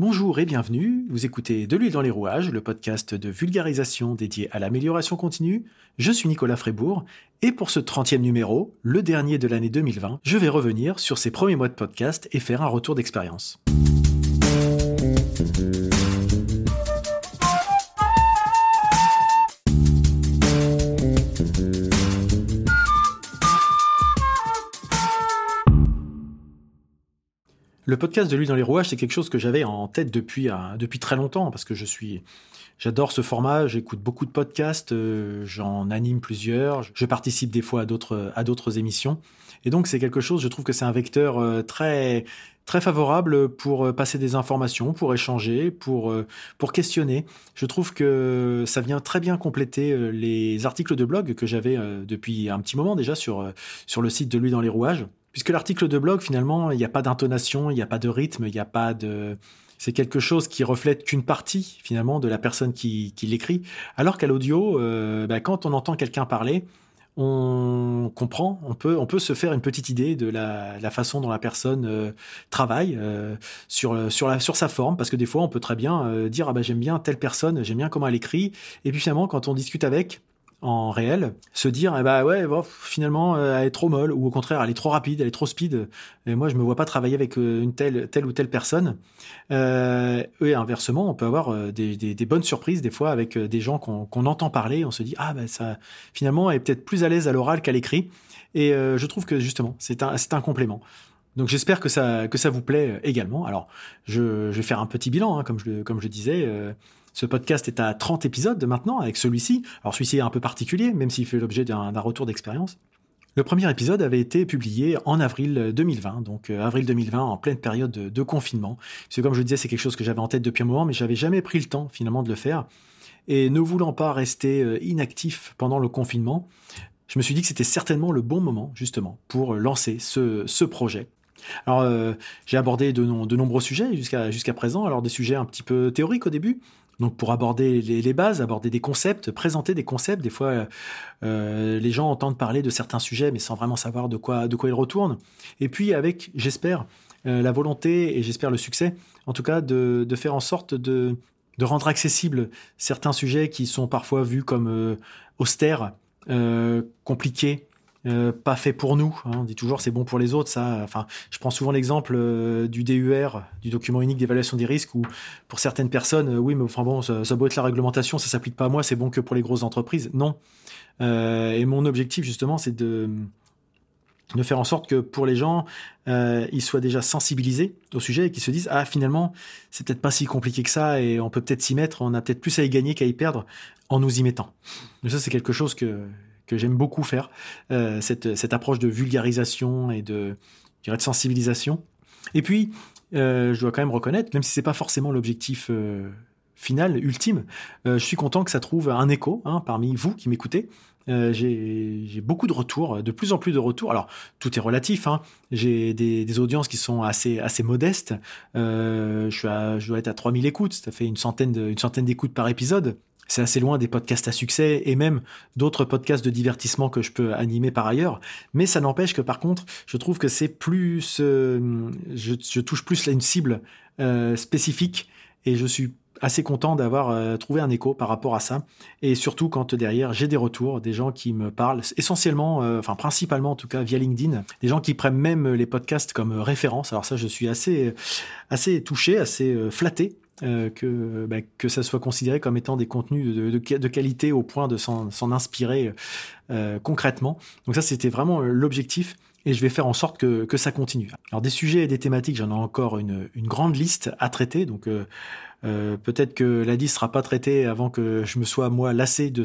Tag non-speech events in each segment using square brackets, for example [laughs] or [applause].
Bonjour et bienvenue, vous écoutez De l'huile dans les rouages, le podcast de vulgarisation dédié à l'amélioration continue. Je suis Nicolas Frébourg et pour ce 30e numéro, le dernier de l'année 2020, je vais revenir sur ces premiers mois de podcast et faire un retour d'expérience. Le podcast de lui dans les rouages, c'est quelque chose que j'avais en tête depuis, euh, depuis très longtemps, parce que je suis, j'adore ce format, j'écoute beaucoup de podcasts, euh, j'en anime plusieurs, je participe des fois à d'autres, à d'autres émissions. Et donc, c'est quelque chose, je trouve que c'est un vecteur euh, très, très favorable pour passer des informations, pour échanger, pour, pour questionner. Je trouve que ça vient très bien compléter les articles de blog que j'avais depuis un petit moment déjà sur, sur le site de lui dans les rouages. Puisque l'article de blog, finalement, il n'y a pas d'intonation, il n'y a pas de rythme, il n'y a pas de... C'est quelque chose qui reflète qu'une partie, finalement, de la personne qui, l'écrit. Alors qu'à l'audio, euh, bah, quand on entend quelqu'un parler, on comprend, on peut, on peut se faire une petite idée de la, façon dont la personne euh, travaille euh, sur, sur, la, sur sa forme, parce que des fois, on peut très bien dire ah bah, j'aime bien telle personne, j'aime bien comment elle écrit, et puis finalement, quand on discute avec, en réel, se dire eh bah ouais finalement euh, elle est trop molle ou au contraire elle est trop rapide, elle est trop speed et moi je me vois pas travailler avec euh, une telle telle ou telle personne. Euh, et inversement, on peut avoir euh, des, bonnes surprises des fois avec des gens qu'on entend parler, on se dit ah bah ça finalement elle est peut-être plus à l'aise à l'oral qu'à l'écrit et je trouve que justement c'est un complément. Donc j'espère que ça que ça vous plaît également. Alors je, vais faire un petit bilan hein, comme je disais. Ce podcast est à 30 épisodes maintenant avec celui-ci. Alors celui-ci est un peu particulier, même s'il fait l'objet d'un retour d'expérience. Le premier épisode avait été publié en avril 2020, donc euh, avril 2020 en pleine période de, confinement. C'est comme je disais, c'est quelque chose que j'avais en tête depuis un moment, mais j'avais jamais pris le temps finalement de le faire. Et ne voulant pas rester euh, inactif pendant le confinement, je me suis dit que c'était certainement le bon moment justement pour lancer ce, projet. Alors, euh, j'ai abordé de, nombreux sujets jusqu'à présent. Alors, des sujets un petit peu théoriques au début, donc pour aborder les, bases, aborder des concepts, présenter des concepts, des fois euh, les gens entendent parler de certains sujets mais sans vraiment savoir de quoi, de quoi ils retournent. Et puis avec, j'espère, euh, la volonté et j'espère le succès, en tout cas, de, faire en sorte de, de, rendre accessibles certains sujets qui sont parfois vus comme euh, austères, compliqués, euh, pas fait pour nous. Hein. On dit toujours c'est bon pour les autres. Ça, enfin, je prends souvent l'exemple euh, du DUR, du document unique d'évaluation des risques, où pour certaines personnes, euh, oui, mais enfin bon, ça, ça doit être la réglementation, ça s'applique pas à moi, c'est bon que pour les grosses entreprises. Non. et mon objectif justement, c'est de de faire en sorte que pour les gens, ils soient déjà sensibilisés au sujet et qu'ils se disent ah finalement c'est peut-être pas si compliqué que ça et on peut peut-être s'y mettre, on a peut-être plus à y gagner qu'à y perdre en nous y mettant. Mais ça c'est quelque chose que que j'aime beaucoup faire, euh, cette, cette, approche de vulgarisation et de, de sensibilisation. Et puis, euh, je dois quand même reconnaître, même si c'est pas forcément l'objectif euh, final, ultime, je suis content que ça trouve un écho hein, parmi vous qui m'écoutez. j'ai beaucoup de retours, de plus en plus de retours. Alors, tout est relatif. Hein. J'ai des, audiences qui sont assez, assez modestes. je, je dois être à 3000 écoutes. Ça fait une centaine d'écoutes par épisode c'est assez loin des podcasts à succès et même d'autres podcasts de divertissement que je peux animer par ailleurs. Mais ça n'empêche que par contre, je trouve que c'est plus, euh, je, touche plus à une cible euh, spécifique et je suis assez content d'avoir euh, trouvé un écho par rapport à ça. Et surtout quand derrière, j'ai des retours, des gens qui me parlent essentiellement, enfin principalement en tout cas via LinkedIn, des gens qui prennent même les podcasts comme référence. Alors ça, je suis assez, assez touché, assez flatté euh, que, bah, que ça soit considéré comme étant des contenus de, qualité au point de s'en inspirer euh, concrètement. Donc ça, c'était vraiment l'objectif et je vais faire en sorte que, ça continue. Alors des sujets et des thématiques, j'en ai encore une, grande liste à traiter, donc euh, euh peut-être que la liste sera pas traitée avant que je me sois moi lassé de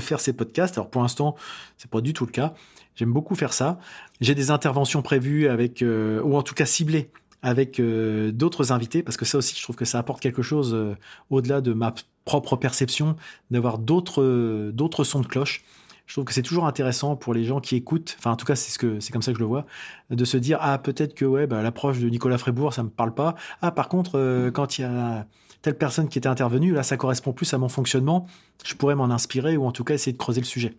faire ces podcasts. Alors pour l'instant, c'est pas du tout le cas. J'aime beaucoup faire ça. J'ai des interventions prévues avec, ou en tout cas ciblées avec euh, d'autres invités, parce que ça aussi, je trouve que ça apporte quelque chose euh, au-delà de ma propre perception, d'avoir d'autres euh, d'autres sons de cloche. Je trouve que c'est toujours intéressant pour les gens qui écoutent, enfin en tout cas c'est ce que c'est comme ça que je le vois, de se dire ah peut-être que ouais bah, l'approche de Nicolas Frébourg ça me parle pas. Ah par contre quand il y a telle personne qui était intervenue là ça correspond plus à mon fonctionnement, je pourrais m'en inspirer ou en tout cas essayer de creuser le sujet.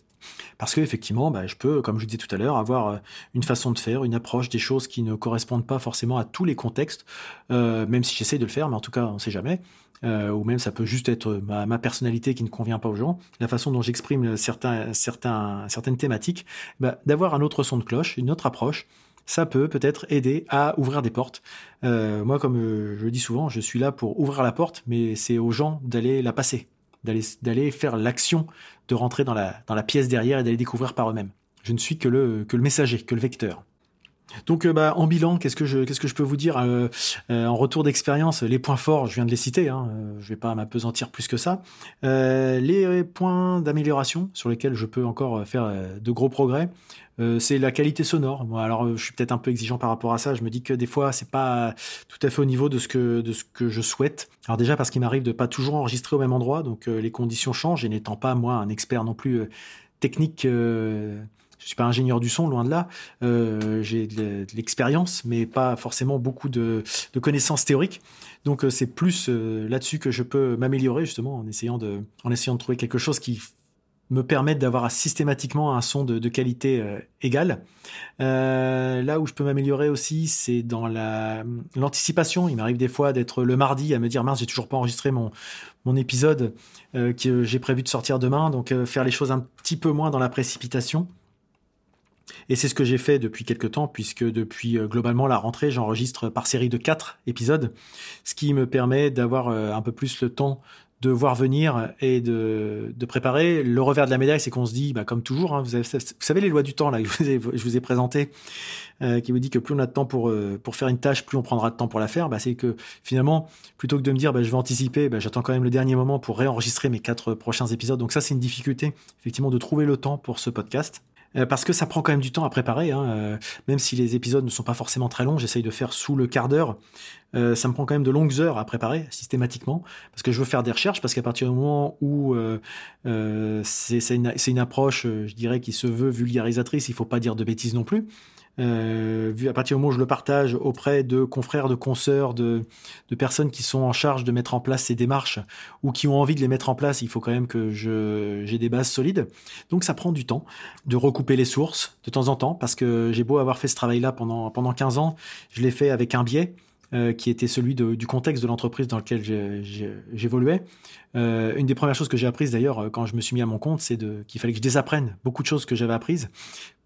Parce que effectivement, bah, je peux, comme je disais tout à l'heure, avoir euh, une façon de faire, une approche des choses qui ne correspondent pas forcément à tous les contextes, euh, même si j'essaie de le faire, mais en tout cas, on ne sait jamais. Euh, ou même ça peut juste être ma, personnalité qui ne convient pas aux gens, la façon dont j'exprime certaines thématiques, bah, d'avoir un autre son de cloche, une autre approche, ça peut peut-être aider à ouvrir des portes. moi, comme je le dis souvent, je suis là pour ouvrir la porte, mais c'est aux gens d'aller la passer d'aller faire l'action de rentrer dans la, dans la pièce derrière et d'aller découvrir par eux-mêmes. Je ne suis que le, que le messager, que le vecteur. Donc, euh, bah, en bilan, qu'est-ce que je, peux vous dire euh, euh, en retour d'expérience Les points forts, je viens de les citer. Hein, je vais pas m'apesantir plus que ça. les points d'amélioration sur lesquels je peux encore faire de gros progrès, c'est la qualité sonore. Alors, je suis peut-être un peu exigeant par rapport à ça. Je me dis que des fois, c'est pas tout à fait au niveau de ce que de ce que je souhaite. Alors déjà parce qu'il m'arrive de pas toujours enregistrer au même endroit, donc les conditions changent. Et n'étant pas moi un expert non plus technique je suis pas ingénieur du son, loin de là. Euh, j'ai de l'expérience, mais pas forcément beaucoup de, connaissances théoriques. Donc euh, c'est plus euh, là-dessus que je peux m'améliorer justement en essayant de, en essayant de trouver quelque chose qui me permette d'avoir systématiquement un son de, qualité égale. là où je peux m'améliorer aussi, c'est dans la l'anticipation. Il m'arrive des fois d'être le mardi à me dire mince, j'ai toujours pas enregistré mon mon épisode que j'ai prévu de sortir demain, donc faire les choses un petit peu moins dans la précipitation. Et c'est ce que j'ai fait depuis quelques temps, puisque depuis euh, globalement la rentrée, j'enregistre par série de quatre épisodes, ce qui me permet d'avoir euh, un peu plus le temps de voir venir et de, préparer. Le revers de la médaille, c'est qu'on se dit, bah, comme toujours, hein, vous, avez, vous, savez les lois du temps là que je vous ai, je présenté, euh, qui vous dit que plus on a de temps pour pour faire une tâche, plus on prendra de temps pour la faire. Bah, c'est que finalement, plutôt que de me dire, bah, je vais anticiper, j'attends quand même le dernier moment pour réenregistrer mes quatre prochains épisodes. Donc ça, c'est une difficulté effectivement de trouver le temps pour ce podcast. Euh, parce que ça prend quand même du temps à préparer. Hein, euh, même si les épisodes ne sont pas forcément très longs, j'essaye de faire sous le quart d'heure. Euh, ça me prend quand même de longues heures à préparer systématiquement, parce que je veux faire des recherches, parce qu'à partir du moment où c'est une, une, approche, je dirais, qui se veut vulgarisatrice, il faut pas dire de bêtises non plus. Euh, vu à partir du moment où je le partage auprès de confrères, de consoeurs, de, personnes qui sont en charge de mettre en place ces démarches ou qui ont envie de les mettre en place, il faut quand même que j'ai des bases solides. Donc ça prend du temps de recouper les sources de temps en temps parce que j'ai beau avoir fait ce travail-là pendant, pendant 15 ans, je l'ai fait avec un biais. Euh, qui était celui du contexte de l'entreprise dans lequel j'évoluais. Euh, une des premières choses que j'ai apprises d'ailleurs quand je me suis mis à mon compte, c'est qu'il fallait que je désapprenne beaucoup de choses que j'avais apprises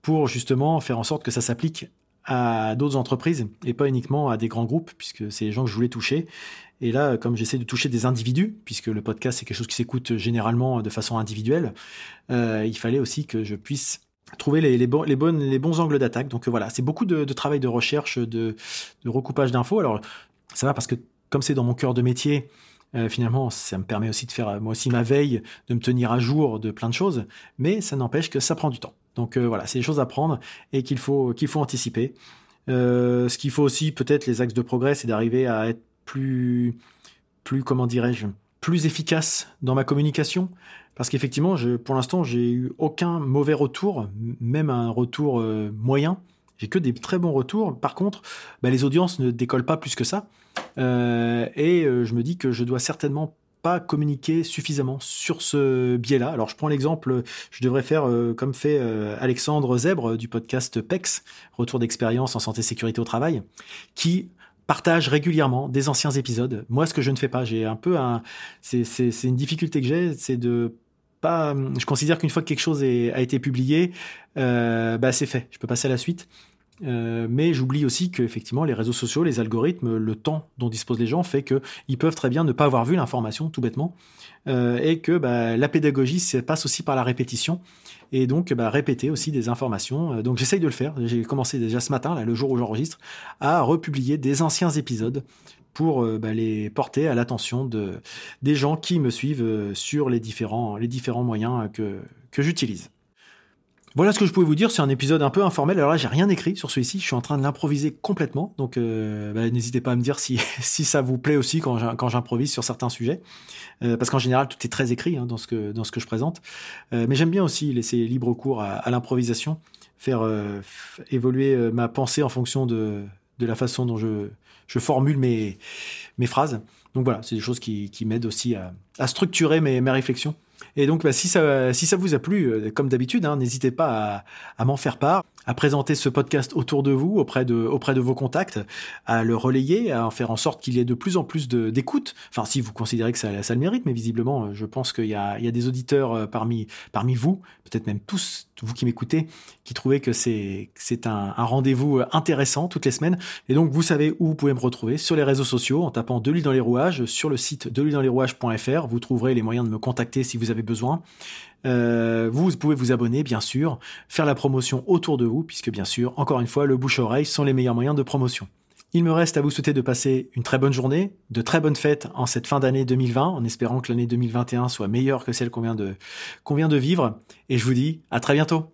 pour justement faire en sorte que ça s'applique à d'autres entreprises et pas uniquement à des grands groupes, puisque c'est les gens que je voulais toucher. Et là, comme j'essaie de toucher des individus, puisque le podcast c'est quelque chose qui s'écoute généralement de façon individuelle, euh, il fallait aussi que je puisse trouver les, bons angles d'attaque. Donc voilà, c'est beaucoup de, travail de recherche, de, de recoupage d'infos. Alors ça va parce que comme c'est dans mon cœur de métier, euh, finalement, ça me permet aussi de faire moi aussi ma veille, de me tenir à jour de plein de choses, mais ça n'empêche que ça prend du temps. Donc euh, voilà, c'est des choses à prendre et qu'il faut, anticiper. Euh, ce qu'il faut aussi, peut-être, les axes de progrès, c'est d'arriver à être plus, plus comment dirais-je, plus efficace dans ma communication. Parce qu'effectivement, pour l'instant, j'ai eu aucun mauvais retour, même un retour euh, moyen. J'ai que des très bons retours. Par contre, bah, les audiences ne décollent pas plus que ça. et je me dis que je dois certainement pas communiquer suffisamment sur ce biais-là. Alors je prends l'exemple, je devrais faire euh, comme fait euh, Alexandre Zèbre du podcast PEX, Retour d'expérience en santé sécurité au travail, qui partage régulièrement des anciens épisodes. Moi, ce que je ne fais pas, j'ai un peu un, c'est une difficulté que j'ai, c'est de pas, je considère qu'une fois que quelque chose a été publié, euh, bah c'est fait, je peux passer à la suite. Euh, mais j'oublie aussi que effectivement les réseaux sociaux, les algorithmes, le temps dont disposent les gens fait qu'ils peuvent très bien ne pas avoir vu l'information tout bêtement euh, et que bah, la pédagogie passe aussi par la répétition et donc bah, répéter aussi des informations. Euh, donc j'essaye de le faire. J'ai commencé déjà ce matin, le jour où j'enregistre, à republier des anciens épisodes pour bah, les porter à l'attention de, des gens qui me suivent sur les différents, moyens que j'utilise. Voilà ce que je pouvais vous dire. C'est un épisode un peu informel. Alors là, j'ai rien écrit sur celui-ci. Je suis en train de l'improviser complètement. Donc, euh, bah, n'hésitez pas à me dire si, [laughs] si ça vous plaît aussi quand j'improvise sur certains sujets. Euh, parce qu'en général, tout est très écrit hein, dans, ce que, dans ce que je présente. Euh, mais j'aime bien aussi laisser libre cours à, à l'improvisation, faire évoluer ma pensée en fonction de, de la façon dont je, je formule mes, mes phrases. Donc voilà, c'est des choses qui, qui m'aident aussi à, à structurer mes, mes réflexions. Et donc, bah, si, ça, si ça vous a plu, euh, comme d'habitude, hein, n'hésitez pas à, à m'en faire part, à présenter ce podcast autour de vous, auprès de, auprès de vos contacts, à le relayer, à en faire en sorte qu'il y ait de plus en plus d'écoute. Enfin, si vous considérez que ça, ça, le mérite, mais visiblement, je pense qu'il y y a des auditeurs euh, parmi, parmi vous, peut-être même tous, vous qui m'écoutez, qui trouvez que c'est, un, un rendez-vous intéressant toutes les semaines. Et donc, vous savez où vous pouvez me retrouver sur les réseaux sociaux en tapant De l'huile dans les rouages sur le site rouages.fr. Vous trouverez les moyens de me contacter si vous avez besoin. Euh, vous, pouvez vous abonner, bien sûr, faire la promotion autour de vous, puisque bien sûr, encore une fois, le bouche-oreille sont les meilleurs moyens de promotion. Il me reste à vous souhaiter de passer une très bonne journée, de très bonnes fêtes en cette fin d'année 2020, en espérant que l'année 2021 soit meilleure que celle qu'on vient de, qu'on vient de vivre. Et je vous dis à très bientôt.